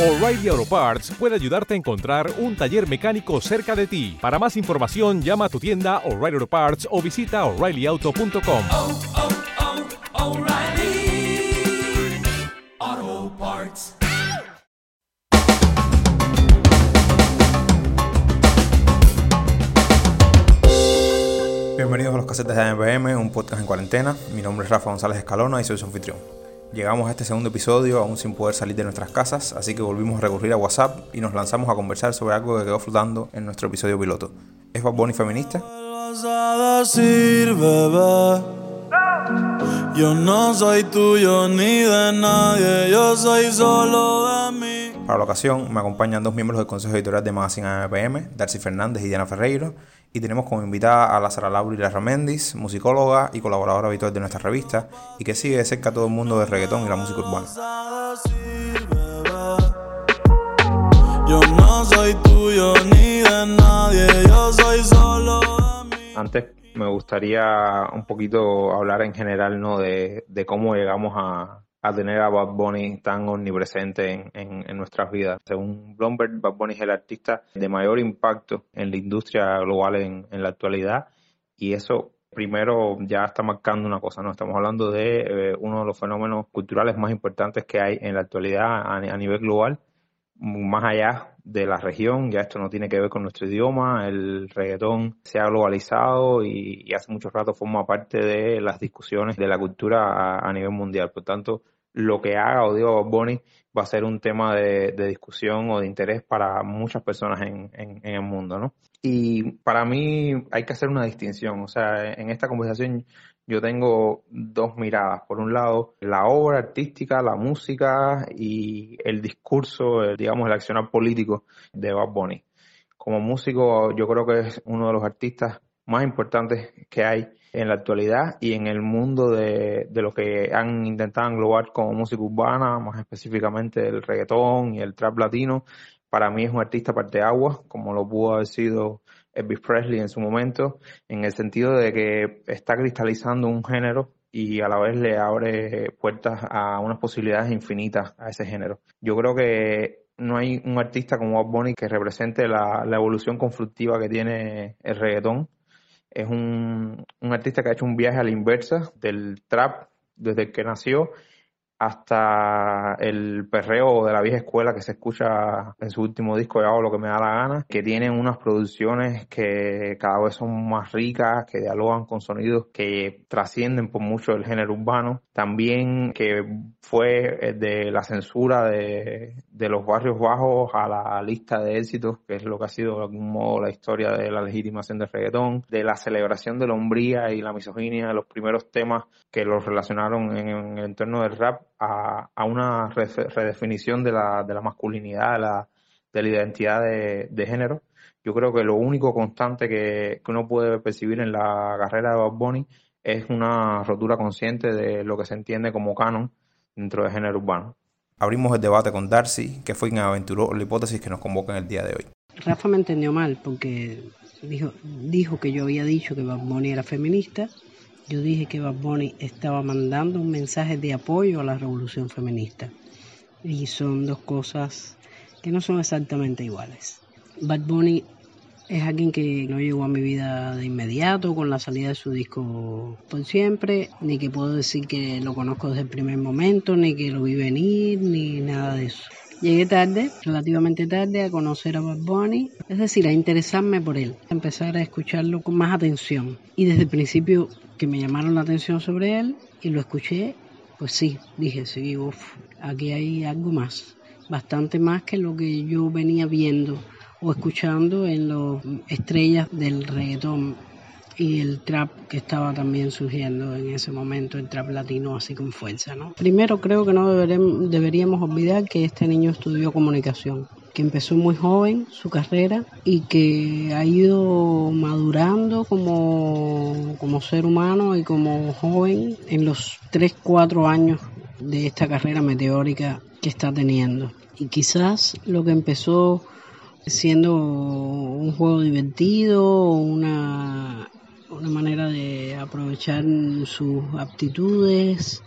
O'Reilly Auto Parts puede ayudarte a encontrar un taller mecánico cerca de ti. Para más información, llama a tu tienda O'Reilly Auto Parts o visita oreillyauto.com. oh, oh, Parts. Bienvenidos a los casetes de AMPM, un podcast en cuarentena. Mi nombre es Rafa González Escalona y soy su anfitrión. Llegamos a este segundo episodio aún sin poder salir de nuestras casas, así que volvimos a recurrir a WhatsApp y nos lanzamos a conversar sobre algo que quedó flotando en nuestro episodio piloto. ¿Es Bad Bunny feminista? Yo no soy tuyo ni de nadie, yo soy solo de mí. Para la ocasión me acompañan dos miembros del consejo editorial de Magazine AMPM, Darcy Fernández y Diana Ferreiro, y tenemos como invitada a Lázara Laura Méndez, musicóloga y colaboradora habitual de nuestra revista, y que sigue de cerca todo el mundo del reggaetón y la música urbana. Antes me gustaría un poquito hablar en general ¿no? de cómo llegamos a, a tener a Bad Bunny tan omnipresente en, en, nuestras vidas. Según Bloomberg, Bad Bunny es el artista de mayor impacto en la industria global en, en la actualidad y eso primero ya está marcando una cosa, ¿no? Estamos hablando de eh, uno de los fenómenos culturales más importantes que hay en la actualidad a, a nivel global, más allá de la región, ya esto no tiene que ver con nuestro idioma, el reggaetón se ha globalizado y, hace mucho rato forma parte de las discusiones de la cultura a, a nivel mundial. Por tanto, lo que haga o diga Bunny va a ser un tema de, de discusión o de interés para muchas personas en, en, en el mundo, ¿no? Y para mí hay que hacer una distinción, o sea, en esta conversación yo tengo dos miradas. Por un lado, la obra artística, la música y el discurso, el, digamos, el accionar político de Bad Bunny. Como músico, yo creo que es uno de los artistas más importantes que hay en la actualidad y en el mundo de, de lo que han intentado englobar como música urbana, más específicamente el reggaetón y el trap latino. Para mí es un artista parteaguas, como lo pudo haber sido Elvis Presley en su momento, en el sentido de que está cristalizando un género y a la vez le abre puertas a unas posibilidades infinitas a ese género. Yo creo que no hay un artista como Bad Bunny que represente la, la evolución conflictiva que tiene el reggaetón. Es un, un artista que ha hecho un viaje a la inversa del trap desde que nació hasta el perreo de la vieja escuela que se escucha en su último disco, Yo hago lo que me da la gana, que tienen unas producciones que cada vez son más ricas, que dialogan con sonidos que trascienden por mucho el género urbano. También que fue de la censura de, los barrios bajos a la lista de éxitos, que es lo que ha sido de algún modo la historia de la legitimación del reggaetón, de la celebración de la hombría y la misoginia, los primeros temas que los relacionaron en el entorno del rap a, a una redefinición de la, de la masculinidad, de la, de la identidad de, de, género. Yo creo que lo único constante que, que, uno puede percibir en la carrera de Bob Bunny es una rotura consciente de lo que se entiende como canon dentro del género urbano. Abrimos el debate con Darcy, que fue quien aventuró la hipótesis que nos convoca en el día de hoy. Rafa me entendió mal porque dijo, dijo que yo había dicho que Bob Bunny era feminista yo dije que Bad Bunny estaba mandando un mensaje de apoyo a la revolución feminista. Y son dos cosas que no son exactamente iguales. Bad Bunny es alguien que no llegó a mi vida de inmediato con la salida de su disco por siempre, ni que puedo decir que lo conozco desde el primer momento, ni que lo vi venir, ni nada de eso. Llegué tarde, relativamente tarde, a conocer a Bad Bunny, es decir, a interesarme por él, a empezar a escucharlo con más atención. Y desde el principio que me llamaron la atención sobre él y lo escuché, pues sí, dije, sí, uff, aquí hay algo más, bastante más que lo que yo venía viendo o escuchando en las estrellas del reggaetón y el trap que estaba también surgiendo en ese momento, el trap latino así con fuerza, ¿no? Primero creo que no deberemos, deberíamos olvidar que este niño estudió comunicación, que empezó muy joven su carrera y que ha ido madurando como, como ser humano y como joven en los 3, 4 años de esta carrera meteórica que está teniendo. Y quizás lo que empezó siendo un juego divertido, una una manera de aprovechar sus aptitudes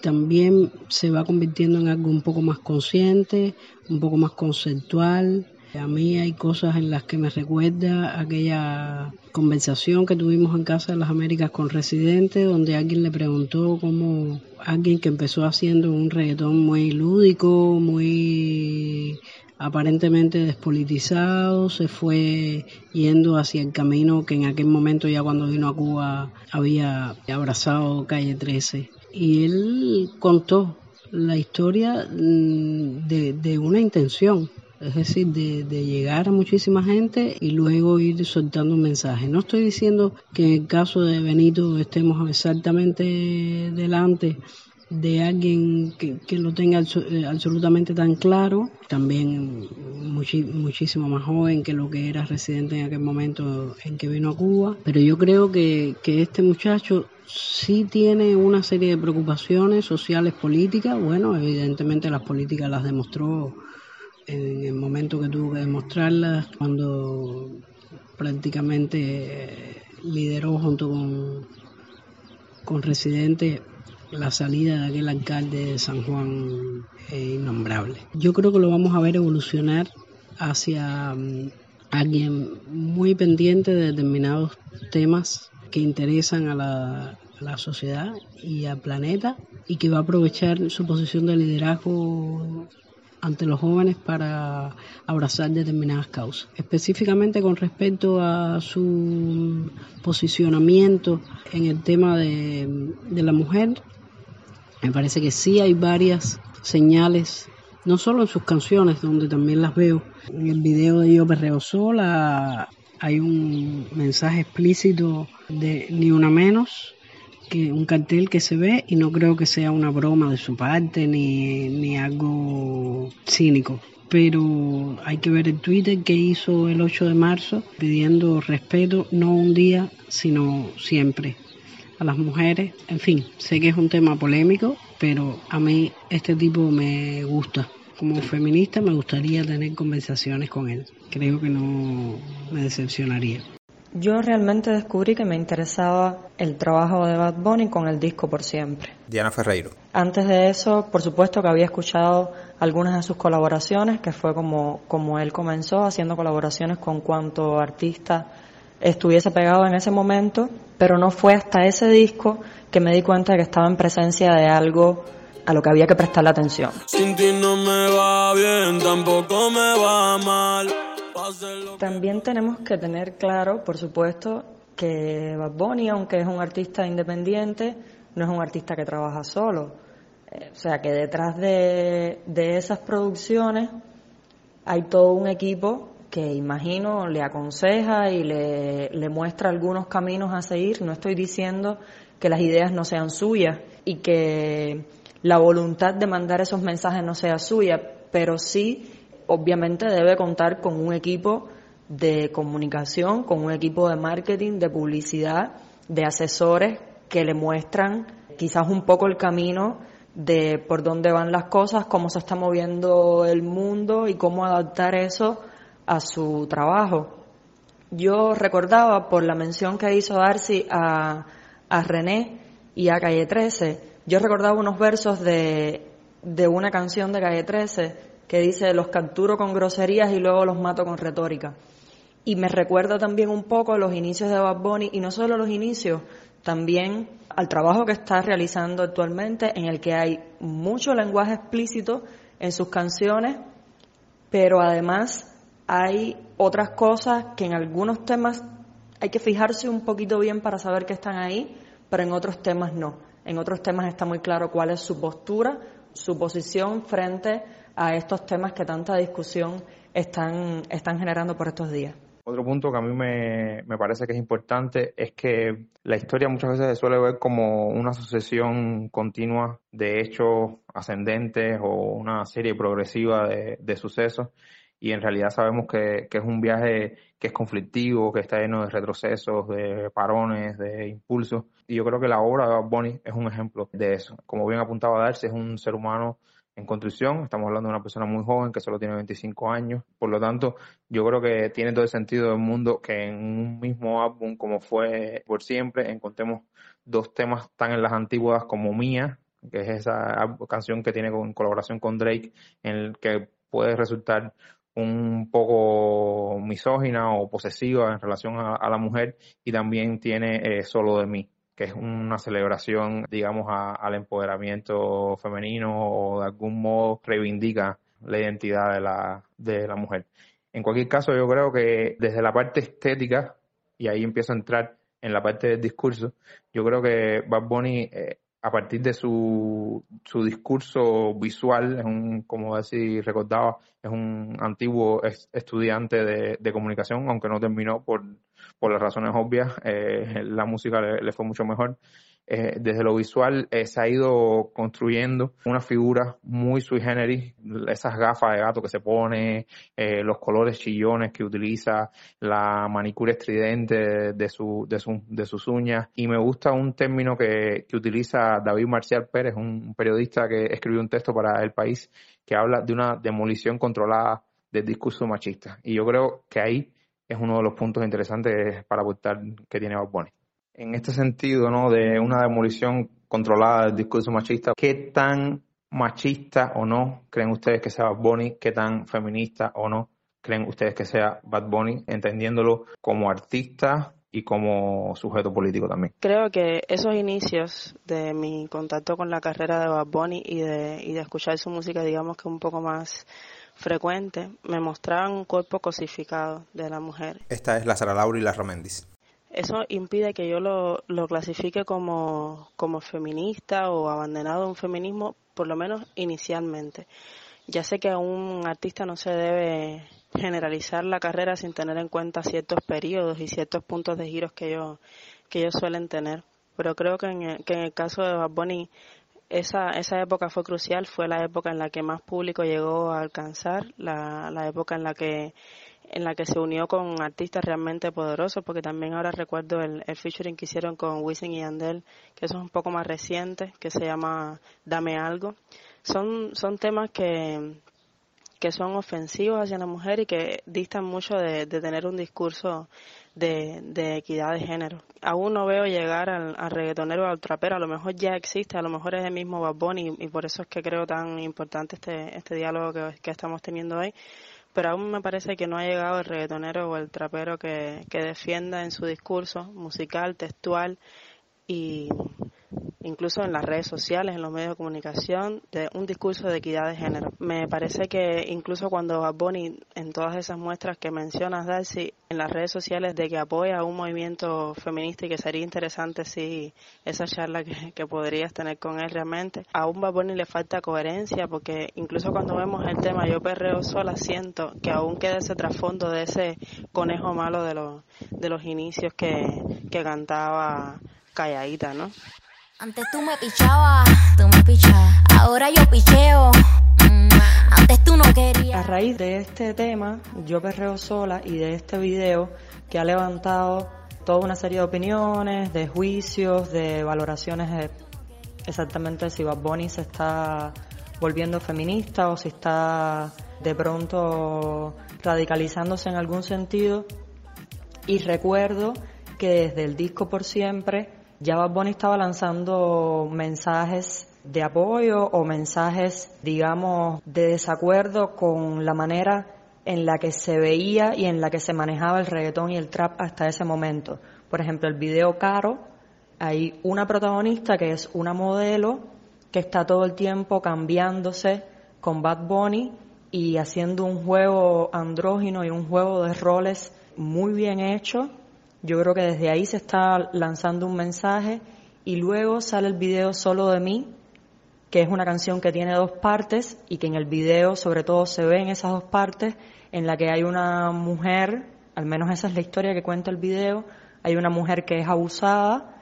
también se va convirtiendo en algo un poco más consciente, un poco más conceptual. A mí hay cosas en las que me recuerda aquella conversación que tuvimos en Casa de las Américas con Residente, donde alguien le preguntó cómo alguien que empezó haciendo un reggaetón muy lúdico, muy aparentemente despolitizado, se fue yendo hacia el camino que en aquel momento ya cuando vino a Cuba había abrazado Calle 13. Y él contó la historia mm, de, de una intención, es decir, de, de, llegar a muchísima gente y luego ir soltando un mensaje. No estoy diciendo que en el caso de Benito estemos exactamente delante de alguien que, que lo tenga eh, absolutamente tan claro, también muchísimo más joven que lo que era residente en aquel momento en que vino a Cuba, pero yo creo que, que este muchacho sí tiene una serie de preocupaciones sociales, políticas, bueno, evidentemente las políticas las demostró en el momento que tuvo que demostrarlas, cuando prácticamente lideró junto con, con Residente la salida de aquel alcalde de San Juan eh, innombrable. Yo creo que lo vamos a ver evolucionar hacia um, alguien muy pendiente de determinados temas que interesan a la, sociedad y al planeta y que va a aprovechar su posición de liderazgo ante los jóvenes para abrazar determinadas causas. Específicamente con respecto a su posicionamiento en el tema de la mujer, me parece que sí hay varias señales, no solo en sus canciones, donde también las veo. En el video de Yo Perreo Sola hay un mensaje explícito de ni una menos, que un cartel que se ve y no creo que sea una broma de su parte ni, ni algo cínico. Pero hay que ver el Twitter que hizo el 8 de marzo pidiendo respeto no un día, sino siempre a las mujeres. En fin, sé que es un tema polémico, pero a mí este tipo me gusta. Como feminista me gustaría tener conversaciones con él. Creo que no me decepcionaría. Yo realmente descubrí que me interesaba el trabajo de Bad Bunny con el disco Por Siempre. Diana Ferreiro. Antes de eso, por supuesto que había escuchado algunas de sus colaboraciones, que fue como, como él comenzó haciendo colaboraciones con cuanto artista estuviese pegado en ese momento, pero no fue hasta ese disco que me di cuenta de que estaba en presencia de algo a lo que había que prestarle atención. Sin ti no me va bien, tampoco me va mal. También tenemos que tener claro, por supuesto, que Bad Bunny, aunque es un artista independiente, no es un artista que trabaja solo. Eh, o sea que detrás de, de esas producciones hay todo un equipo que imagino le aconseja y le, le, muestra algunos caminos a seguir. No estoy diciendo que las ideas no sean suyas y que la voluntad de mandar esos mensajes no sea suya, pero sí obviamente debe contar con un equipo de comunicación, con un equipo de marketing, de publicidad, de asesores que le muestran quizás un poco el camino de por dónde van las cosas, cómo se está moviendo el mundo y cómo adaptar eso a su trabajo. Yo recordaba por la mención que hizo Darcy a, a René y a Calle 13, yo recordaba unos versos de, de una canción de Calle 13 que dice los capturo con groserías y luego los mato con retórica. Y me recuerda también un poco los inicios de Bad Bunny y no solo los inicios, también al trabajo que está realizando actualmente en el que hay mucho lenguaje explícito en sus canciones, pero además hay otras cosas que en algunos temas hay que fijarse un poquito bien para saber que están ahí, pero en otros temas no. En otros temas está muy claro cuál es su postura, su posición frente a estos temas que tanta discusión están, están generando por estos días. Otro punto que a mí me, me, parece que es importante es que la historia muchas veces se suele ver como una sucesión continua de hechos ascendentes o una serie progresiva de, de sucesos y en realidad sabemos que, que, es un viaje que es conflictivo, que está lleno de retrocesos, de parones, de impulsos y yo creo que la obra de Bonnie es un ejemplo de eso. Como bien apuntaba Darcy, es un ser humano en construcción. Estamos hablando de una persona muy joven que solo tiene 25 años. Por lo tanto, yo creo que tiene todo el sentido del mundo que en un mismo álbum como fue por siempre encontremos dos temas tan en las antiguas como Mía, que es esa canción que tiene con colaboración con Drake, en el que puede resultar un poco misógina o posesiva en relación a, la mujer y también tiene eh, Solo de mí, que es una celebración, digamos, al empoderamiento femenino o de algún modo reivindica la identidad de la, de la mujer. En cualquier caso, yo creo que desde la parte estética, y ahí empiezo a entrar en la parte del discurso, yo creo que Bad Bunny eh, a partir de su, su discurso visual, es un, como decir, recordaba, es un antiguo estudiante de, de, comunicación, aunque no terminó por, por las razones obvias, eh, la música le, fue mucho mejor. Eh, desde lo visual eh, se ha ido construyendo una figura muy sui generis, esas gafas de gato que se pone, eh, los colores chillones que utiliza, la manicura estridente de, su, de, su, de sus uñas. Y me gusta un término que, utiliza David Marcial Pérez, un periodista que escribió un texto para El País que habla de una demolición controlada del discurso machista. Y yo creo que ahí es uno de los puntos interesantes para aportar que tiene Bob en este sentido, ¿no? De una demolición controlada del discurso machista, ¿qué tan machista o no creen ustedes que sea Bad Bunny? ¿Qué tan feminista o no creen ustedes que sea Bad Bunny? Entendiéndolo como artista y como sujeto político también. Creo que esos inicios de mi contacto con la carrera de Bad Bunny y de, y de escuchar su música, digamos que un poco más frecuente, me mostraban un cuerpo cosificado de la mujer. Esta es la Sara Laura y la Romendis eso impide que yo lo, lo clasifique como, como feminista o abandonado un feminismo, por lo menos inicialmente. Ya sé que a un artista no se debe generalizar la carrera sin tener en cuenta ciertos periodos y ciertos puntos de giros que ellos, que ellos suelen tener. Pero creo que en el, que en el caso de Bad Bunny esa, esa época fue crucial, fue la época en la que más público llegó a alcanzar, la, la época en la que en la que se unió con artistas realmente poderosos, porque también ahora recuerdo el, el featuring que hicieron con Wisin y Andel, que eso es un poco más reciente, que se llama Dame Algo. Son, son temas que, que son ofensivos hacia la mujer y que distan mucho de, de tener un discurso de, de, equidad de género. Aún no veo llegar al, al, reggaetonero o al trapero, a lo mejor ya existe, a lo mejor es el mismo Bad Bunny y, por eso es que creo tan importante este, este diálogo que, que estamos teniendo hoy, pero aún me parece que no ha llegado el reggaetonero o el trapero que, que defienda en su discurso musical, textual y incluso en las redes sociales, en los medios de comunicación, de un discurso de equidad de género. Me parece que incluso cuando Bad en todas esas muestras que mencionas, Darcy, en las redes sociales, de que apoya a un movimiento feminista y que sería interesante si esa charla que, que podrías tener con él realmente, a un le falta coherencia porque incluso cuando vemos el tema Yo perreo sola, siento que aún queda ese trasfondo de ese conejo malo de los, de los inicios que, que cantaba calladita, ¿no? Antes tú me pichabas, tú me pichabas. Ahora yo picheo. Mm, antes tú no querías. A raíz de este tema, yo perreo sola y de este video que ha levantado toda una serie de opiniones, de juicios, de valoraciones de exactamente si Bad Bunny se está volviendo feminista o si está de pronto radicalizándose en algún sentido. Y recuerdo que desde el disco Por Siempre ya Bad Bunny estaba lanzando mensajes de apoyo o mensajes, digamos, de desacuerdo con la manera en la que se veía y en la que se manejaba el reggaetón y el trap hasta ese momento. Por ejemplo, el video Caro, hay una protagonista que es una modelo que está todo el tiempo cambiándose con Bad Bunny y haciendo un juego andrógino y un juego de roles muy bien hecho yo creo que desde ahí se está lanzando un mensaje y luego sale el video Solo de mí, que es una canción que tiene dos partes y que en el video sobre todo se ven esas dos partes en la que hay una mujer, al menos esa es la historia que cuenta el video, hay una mujer que es abusada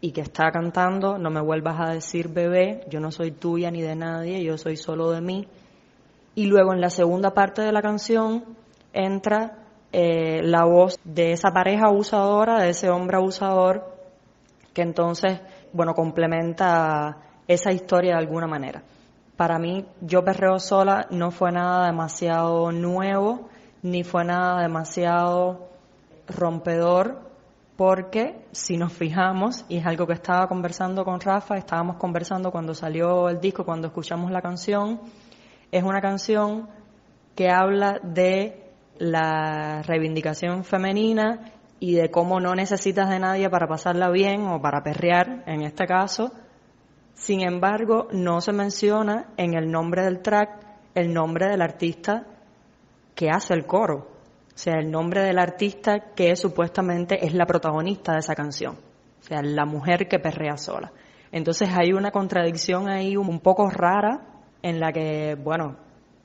y que está cantando No me vuelvas a decir bebé, yo no soy tuya ni de nadie, yo soy solo de mí. Y luego en la segunda parte de la canción entra eh, la voz de esa pareja abusadora, de ese hombre abusador, que entonces, bueno, complementa esa historia de alguna manera. Para mí, Yo Perreo Sola no fue nada demasiado nuevo, ni fue nada demasiado rompedor. porque si nos fijamos, y es algo que estaba conversando con Rafa, estábamos conversando cuando salió el disco, cuando escuchamos la canción, es una canción que habla de la reivindicación femenina y de cómo no necesitas de nadie para pasarla bien o para perrear, en este caso. Sin embargo, no se menciona en el nombre del track el nombre del artista que hace el coro, o sea, el nombre del artista que supuestamente es la protagonista de esa canción, o sea, la mujer que perrea sola. Entonces hay una contradicción ahí un poco rara en la que, bueno,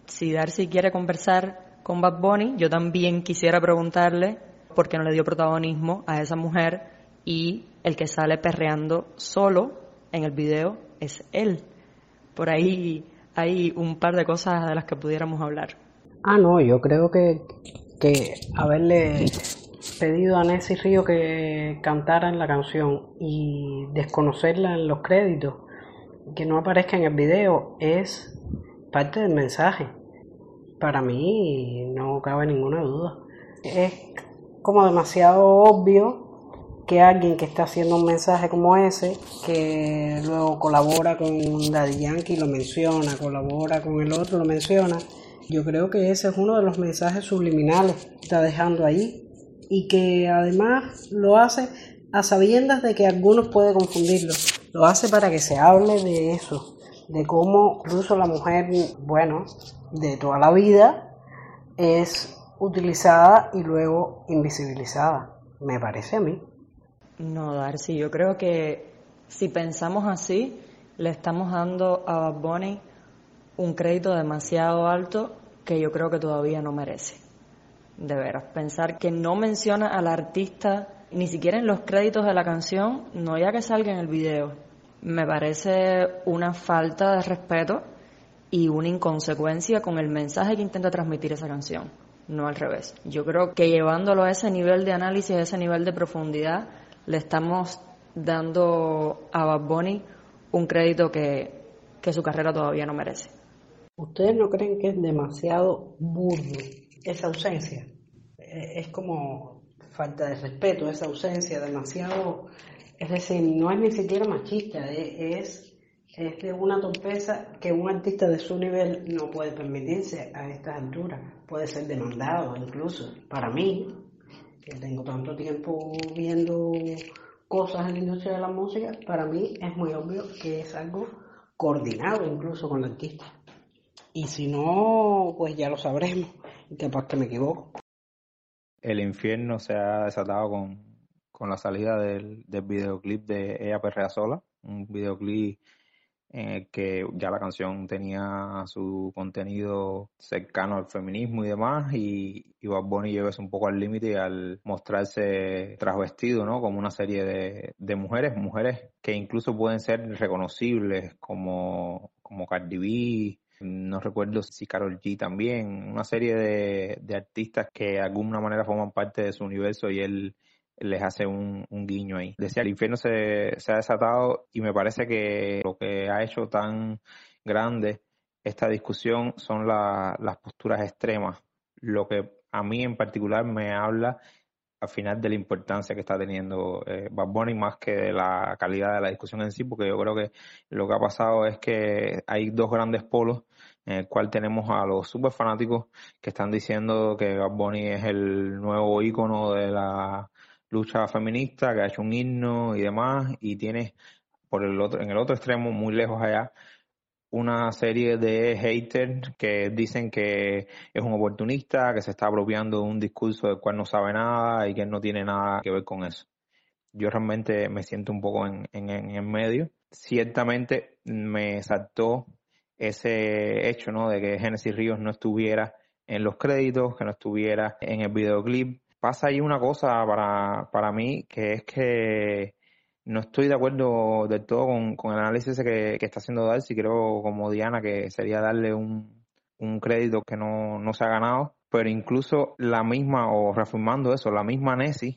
si Darcy quiere conversar con Bad Bunny, yo también quisiera preguntarle por qué no le dio protagonismo a esa mujer y el que sale perreando solo en el video es él. Por ahí hay un par de cosas de las que pudiéramos hablar. Ah, no, yo creo que, que haberle pedido a Nessie Río que cantara en la canción y desconocerla en los créditos, que no aparezca en el video, es parte del mensaje. Para mí no cabe ninguna duda. Es como demasiado obvio que alguien que está haciendo un mensaje como ese, que luego colabora con Daddy Yankee, lo menciona, colabora con el otro, lo menciona, yo creo que ese es uno de los mensajes subliminales que está dejando ahí y que además lo hace a sabiendas de que algunos pueden confundirlo. Lo hace para que se hable de eso, de cómo incluso la mujer, bueno, de toda la vida es utilizada y luego invisibilizada, me parece a mí. No, Darcy, yo creo que si pensamos así, le estamos dando a Bad Bunny un crédito demasiado alto que yo creo que todavía no merece. De veras, pensar que no menciona al artista ni siquiera en los créditos de la canción, no ya que salga en el video, me parece una falta de respeto y una inconsecuencia con el mensaje que intenta transmitir esa canción, no al revés. Yo creo que llevándolo a ese nivel de análisis, a ese nivel de profundidad, le estamos dando a Bad Bunny un crédito que, su carrera todavía no merece. ¿Ustedes no creen que es demasiado burdo esa ausencia? Eh, es como falta de respeto esa ausencia, demasiado, es decir, no es ni siquiera machista, eh, es, es de una torpeza que un artista de su nivel no puede permitirse a estas alturas, puede ser demandado incluso. Para mí, que tengo tanto tiempo viendo cosas en la industria de la música, para mí es muy obvio que es algo coordinado incluso con el artista. Y si no, pues ya lo sabremos, y capaz que me equivoco. El infierno se ha desatado con, con la salida del, del videoclip de Ella Perrea Sola, un videoclip en el que ya la canción tenía su contenido cercano al feminismo y demás, y, y Bad Bunny lleva un poco al límite al mostrarse trasvestido, ¿no? Como una serie de, de mujeres, mujeres que incluso pueden ser reconocibles como, como Cardi B, no recuerdo si Carol G también, una serie de, de artistas que de alguna manera forman parte de su universo y él les hace un, guiño ahí. Decía, el infierno se, se ha desatado y me parece que lo que ha hecho tan grande esta discusión son las posturas extremas. Lo que a mí en particular me habla al final de la importancia que está teniendo eh, Bad Bunny más que de la calidad de la discusión en sí, porque yo creo que lo que ha pasado es que hay dos grandes polos en el cual tenemos a los super fanáticos que están diciendo que Bad Bunny es el nuevo ícono de la lucha feminista, que ha hecho un himno y demás, y tienes por el otro, en el otro extremo, muy lejos allá, una serie de haters que dicen que es un oportunista, que se está apropiando de un discurso del cual no sabe nada y que no tiene nada que ver con eso. Yo realmente me siento un poco en, en, en el medio. Ciertamente me saltó ese hecho, ¿no? De que Genesis Ríos no estuviera en los créditos, que no estuviera en el videoclip, pasa ahí una cosa para, para mí, que es que no estoy de acuerdo del todo con, con el análisis que, que está haciendo Darcy. Creo, como Diana, que sería darle un, un crédito que no, no se ha ganado. Pero incluso la misma, o reformando eso, la misma Nessie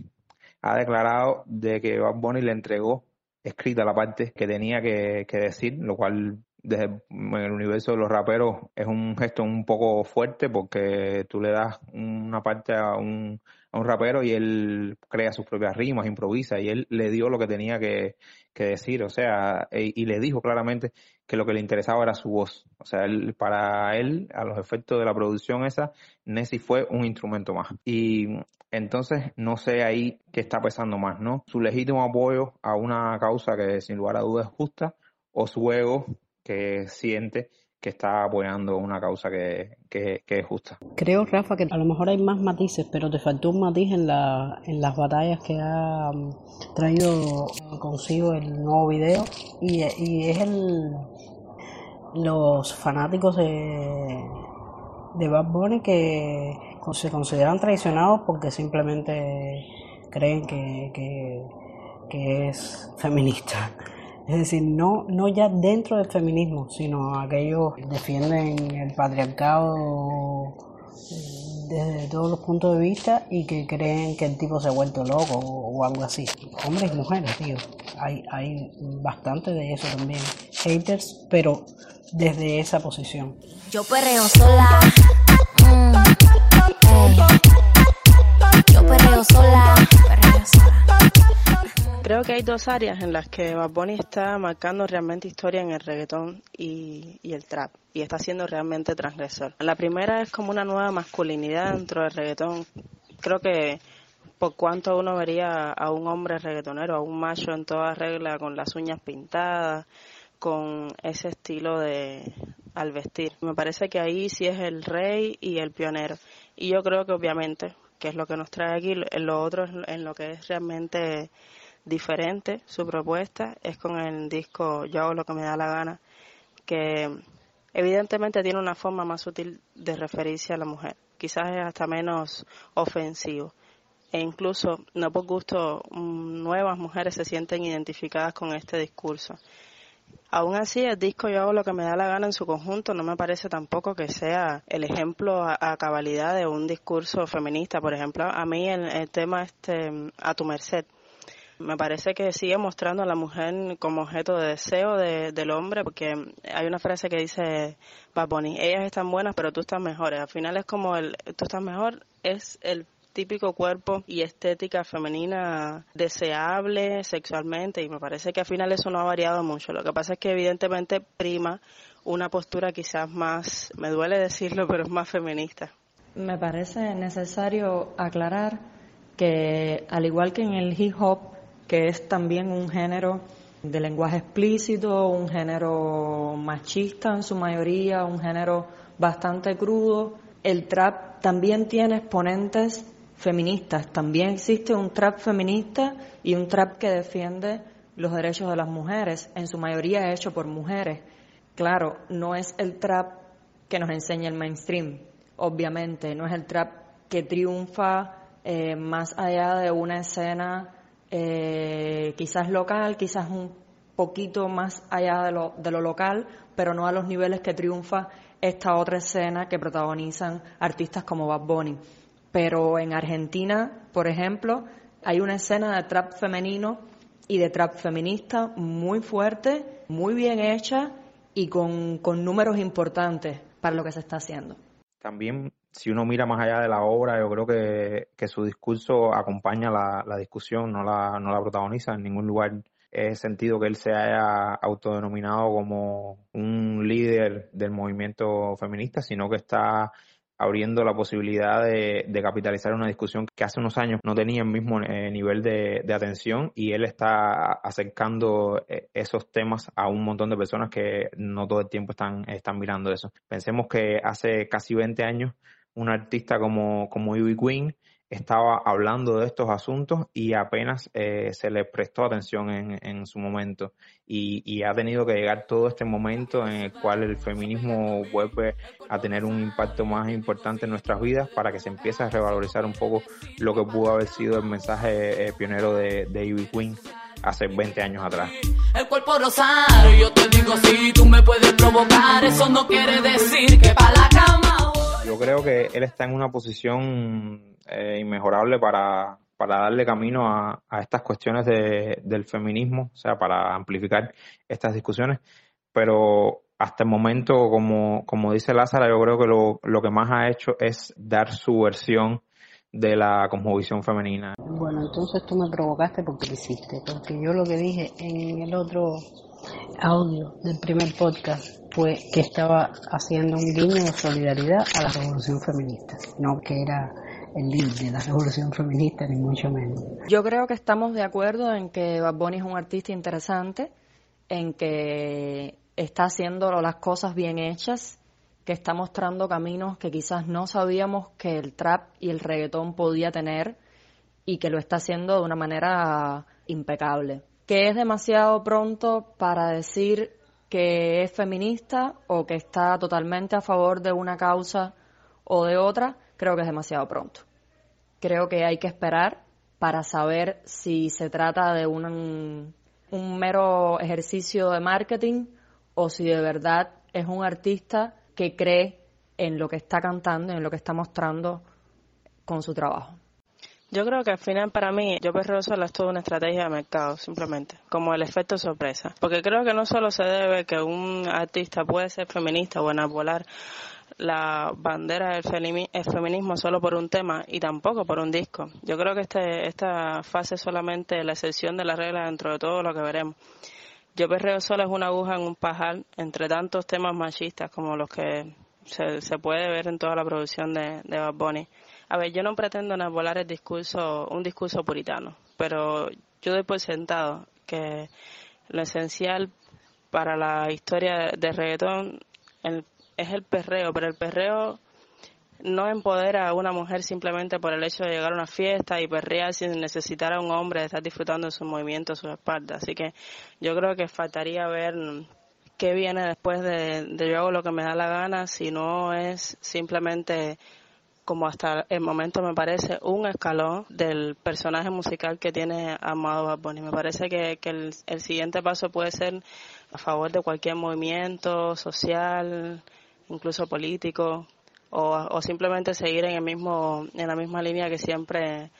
ha declarado de que Bad Bunny le entregó escrita la parte que tenía que, decir, lo cual desde en el universo de los raperos es un gesto un poco fuerte porque tú le das una parte a un a un rapero y él crea sus propias rimas, improvisa y él le dio lo que tenía que, decir, o sea, e, y le dijo claramente que lo que le interesaba era su voz. O sea, él, para él, a los efectos de la producción esa, Nessie fue un instrumento más. Y entonces no sé ahí qué está pesando más, ¿no? Su legítimo apoyo a una causa que sin lugar a dudas es justa o su ego que siente que está apoyando una causa que, que, es justa. Creo, Rafa, que a lo mejor hay más matices, pero te faltó un matiz en, la, en las batallas que ha mm, traído consigo el nuevo video y, y es el los fanáticos de, de Bad Bunny que se consideran traicionados porque simplemente creen que, que, que es feminista. Es decir, no, no ya dentro del feminismo, sino aquellos que defienden el patriarcado desde todos los puntos de vista y que creen que el tipo se ha vuelto loco o, algo así. Hombres y mujeres, tío. Hay, hay bastante de eso también. Haters, pero desde esa posición. Yo perreo sola. Creo que hay dos áreas en las que Bad está marcando realmente historia en el reggaetón y, el trap y está siendo realmente transgresor. La primera es como una nueva masculinidad dentro del reggaetón. Creo que por cuanto uno vería a un hombre reggaetonero, a un macho en toda regla, con las uñas pintadas, con ese estilo de al vestir. Me parece que ahí sí es el rey y el pionero. Y yo creo que obviamente, que es lo que nos trae aquí, lo otro en lo que es realmente diferente su propuesta es con el disco Yo hago lo que me da la gana, que evidentemente tiene una forma más sutil de referirse a la mujer. Quizás es hasta menos ofensivo. E incluso, no por gusto, nuevas mujeres se sienten identificadas con este discurso. Aún así, el disco Yo hago lo que me da la gana en su conjunto no me parece tampoco que sea el ejemplo a, cabalidad de un discurso feminista. Por ejemplo, a mí el, el tema este, A tu merced, me parece que sigue mostrando a la mujer como objeto de deseo del hombre, porque hay una frase que dice Baboni, ellas están buenas, pero tú estás mejor. Al final es como el tú estás mejor, es el típico cuerpo y estética femenina deseable sexualmente y me parece que al final eso no ha variado mucho. Lo que pasa es que evidentemente prima una postura quizás más, me duele decirlo, pero es más feminista. Me parece necesario aclarar que al igual que en el hip hop que es también un género de lenguaje explícito, un género machista en su mayoría, un género bastante crudo. El trap también tiene exponentes feministas, también existe un trap feminista y un trap que defiende los derechos de las mujeres, en su mayoría hecho por mujeres. Claro, no es el trap que nos enseña el mainstream, obviamente, no es el trap que triunfa eh, más allá de una escena eh, quizás local, quizás un poquito más allá de lo, de lo local, pero no a los niveles que triunfa esta otra escena que protagonizan artistas como Bad Bunny. Pero en Argentina, por ejemplo, hay una escena de trap femenino y de trap feminista muy fuerte, muy bien hecha y con, con números importantes para lo que se está haciendo. También si uno mira más allá de la obra, yo creo que, que su discurso acompaña la, discusión, no la, no la protagoniza en ningún lugar. He sentido que él se haya autodenominado como un líder del movimiento feminista, sino que está abriendo la posibilidad de, de, capitalizar una discusión que hace unos años no tenía el mismo eh, nivel de, atención y él está acercando eh, esos temas a un montón de personas que no todo el tiempo están, están mirando eso. Pensemos que hace casi 20 años un artista como, como Ivy Queen estaba hablando de estos asuntos y apenas eh, se le prestó atención en, su momento. Y, y, ha tenido que llegar todo este momento en el cual el feminismo vuelve a tener un impacto más importante en nuestras vidas para que se empiece a revalorizar un poco lo que pudo haber sido el mensaje eh, pionero de, de Ivy Queen hace 20 años atrás. El cuerpo rosario, yo te digo si tú me puedes provocar, eso no quiere decir que para yo creo que él está en una posición eh, inmejorable para, para darle camino a, a estas cuestiones de, del feminismo, o sea, para amplificar estas discusiones, pero hasta el momento, como, como dice Lázaro, yo creo que lo, lo que más ha hecho es dar su versión de la cosmovisión femenina. Bueno, entonces tú me provocaste porque lo hiciste, porque yo lo que dije en el otro audio del primer podcast fue que estaba haciendo un guiño de solidaridad a la revolución feminista, no que era el líder de la revolución feminista, ni mucho menos. Yo creo que estamos de acuerdo en que Bad Bunny es un artista interesante, en que está haciendo las cosas bien hechas, que está mostrando caminos que quizás no sabíamos que el trap y el reggaetón podía tener y que lo está haciendo de una manera impecable. Que es demasiado pronto para decir que es feminista o que está totalmente a favor de una causa o de otra, creo que es demasiado pronto. Creo que hay que esperar para saber si se trata de un, un mero ejercicio de marketing o si de verdad es un artista que cree en lo que está cantando en lo que está mostrando con su trabajo. Yo creo que al final para mí, yo perreo solo es toda una estrategia de mercado, simplemente, como el efecto sorpresa. Porque creo que no solo se debe que un artista puede ser feminista o enarbolar la bandera del feminismo solo por un tema y tampoco por un disco. Yo creo que este, esta fase es solamente la excepción de la regla dentro de todo lo que veremos. Yo perreo solo es una aguja en un pajar entre tantos temas machistas como los que se, puede ver en toda la producción de, de Bad Bunny. A ver, yo no pretendo enarbolar el discurso, un discurso puritano, pero yo doy por sentado que lo esencial para la historia de reggaetón es el perreo, pero el perreo no empodera a una mujer simplemente por el hecho de llegar a una fiesta y perrear sin necesitar a un hombre de estar disfrutando de sus movimientos, su espalda. Así que yo creo que faltaría ver qué viene después de, de yo hago lo que me da la gana, si no es simplemente como hasta el momento me parece un escalón del personaje musical que tiene Amado Bad. Me parece que, el, el siguiente paso puede ser a favor de cualquier movimiento social, incluso político, o, simplemente seguir en el mismo en la misma línea que siempre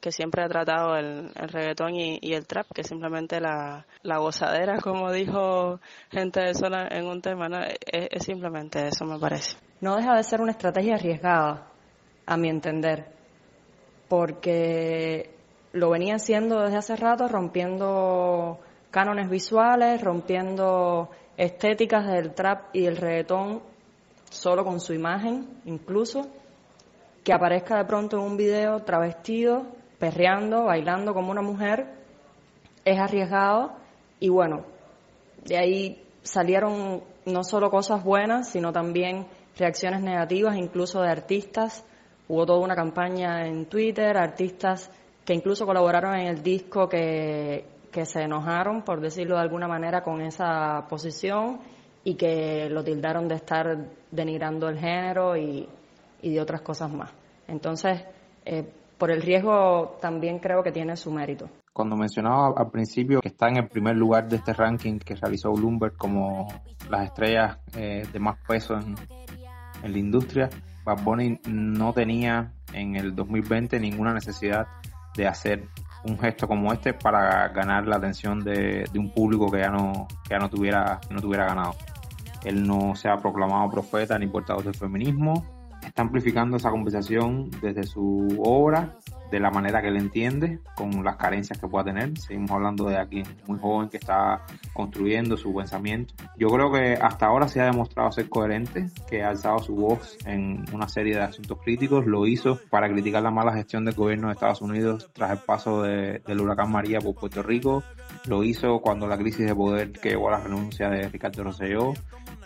que siempre ha tratado el, el reggaetón y, el trap, que simplemente la, la gozadera, como dijo gente de zona en un tema, ¿no? es, simplemente eso, me parece. No deja de ser una estrategia arriesgada, a mi entender, porque lo venía haciendo desde hace rato, rompiendo cánones visuales, rompiendo estéticas del trap y del reggaetón solo con su imagen incluso, que aparezca de pronto en un video travestido, perreando, bailando como una mujer, es arriesgado y bueno, de ahí salieron no solo cosas buenas, sino también reacciones negativas, incluso de artistas. Hubo toda una campaña en Twitter, artistas que incluso colaboraron en el disco que, que se enojaron, por decirlo de alguna manera, con esa posición y que lo tildaron de estar denigrando el género y, de otras cosas más. Entonces, eh, por el riesgo también creo que tiene su mérito. Cuando mencionaba al principio que está en el primer lugar de este ranking que realizó Bloomberg como las estrellas eh, de más peso en, en la industria, Bad Bunny no tenía en el 2020 ninguna necesidad de hacer un gesto como este para ganar la atención de, un público que ya no, que ya no tuviera, no tuviera ganado. Él no se ha proclamado profeta ni portador del feminismo. Está amplificando esa conversación desde su obra de la manera que él entiende, con las carencias que pueda tener. Seguimos hablando de alguien muy joven que está construyendo su pensamiento. Yo creo que hasta ahora se ha demostrado ser coherente, que ha alzado su voz en una serie de asuntos críticos. Lo hizo para criticar la mala gestión del gobierno de Estados Unidos tras el paso del huracán María por Puerto Rico. Lo hizo cuando la crisis de poder que llevó a la renuncia de Ricardo Rosselló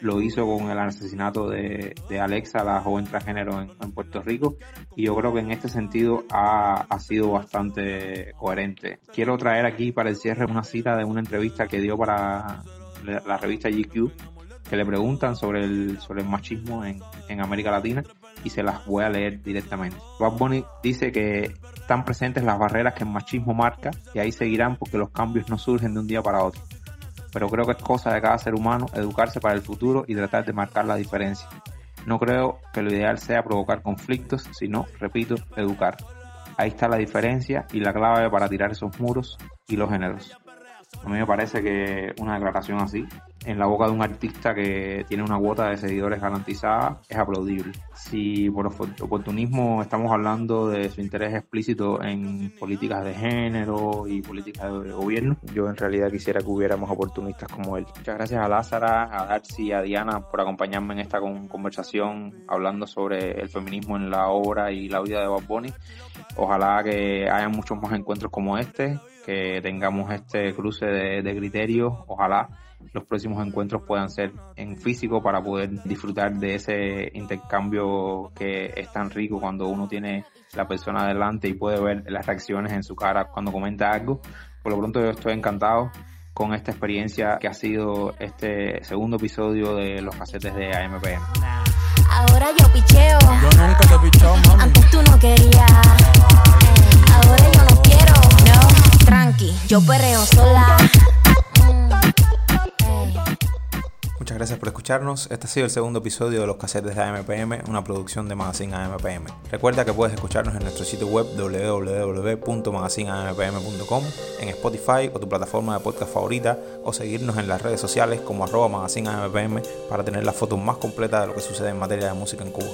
lo hizo con el asesinato de, Alexa, la joven transgénero en, Puerto Rico, y yo creo que en este sentido ha, sido bastante coherente. Quiero traer aquí para el cierre una cita de una entrevista que dio para la, revista GQ, que le preguntan sobre el, sobre el machismo en, en América Latina, y se las voy a leer directamente. Bad Bunny dice que están presentes las barreras que el machismo marca, y ahí seguirán porque los cambios no surgen de un día para otro pero creo que es cosa de cada ser humano educarse para el futuro y tratar de marcar la diferencia. No creo que lo ideal sea provocar conflictos, sino, repito, educar. Ahí está la diferencia y la clave para tirar esos muros y los géneros. A mí me parece que una declaración así en la boca de un artista que tiene una cuota de seguidores garantizada es aplaudible. Si por oportunismo estamos hablando de su interés explícito en políticas de género y políticas de gobierno, yo en realidad quisiera que hubiéramos oportunistas como él. Muchas gracias a Lázara, a Darcy y a Diana por acompañarme en esta conversación hablando sobre el feminismo en la obra y la vida de Bob Bunny. Ojalá que haya muchos más encuentros como este, que tengamos este cruce de criterios. Ojalá los próximos encuentros puedan ser en físico para poder disfrutar de ese intercambio que es tan rico cuando uno tiene la persona delante y puede ver las reacciones en su cara cuando comenta algo. Por lo pronto yo estoy encantado con esta experiencia que ha sido este segundo episodio de los casetes de AMPM. Ahora yo picheo. Yo nunca te he pichado, mami. Antes tú no querías. Ahora yo no quiero. No, tranqui, yo perreo sola. Muchas gracias por escucharnos. Este ha sido el segundo episodio de los casetes de AMPM, una producción de Magazine AMPM. Recuerda que puedes escucharnos en nuestro sitio web www.magazineampm.com, en Spotify o tu plataforma de podcast favorita, o seguirnos en las redes sociales como arroba Magazine AMPM para tener la foto más completa de lo que sucede en materia de música en Cuba.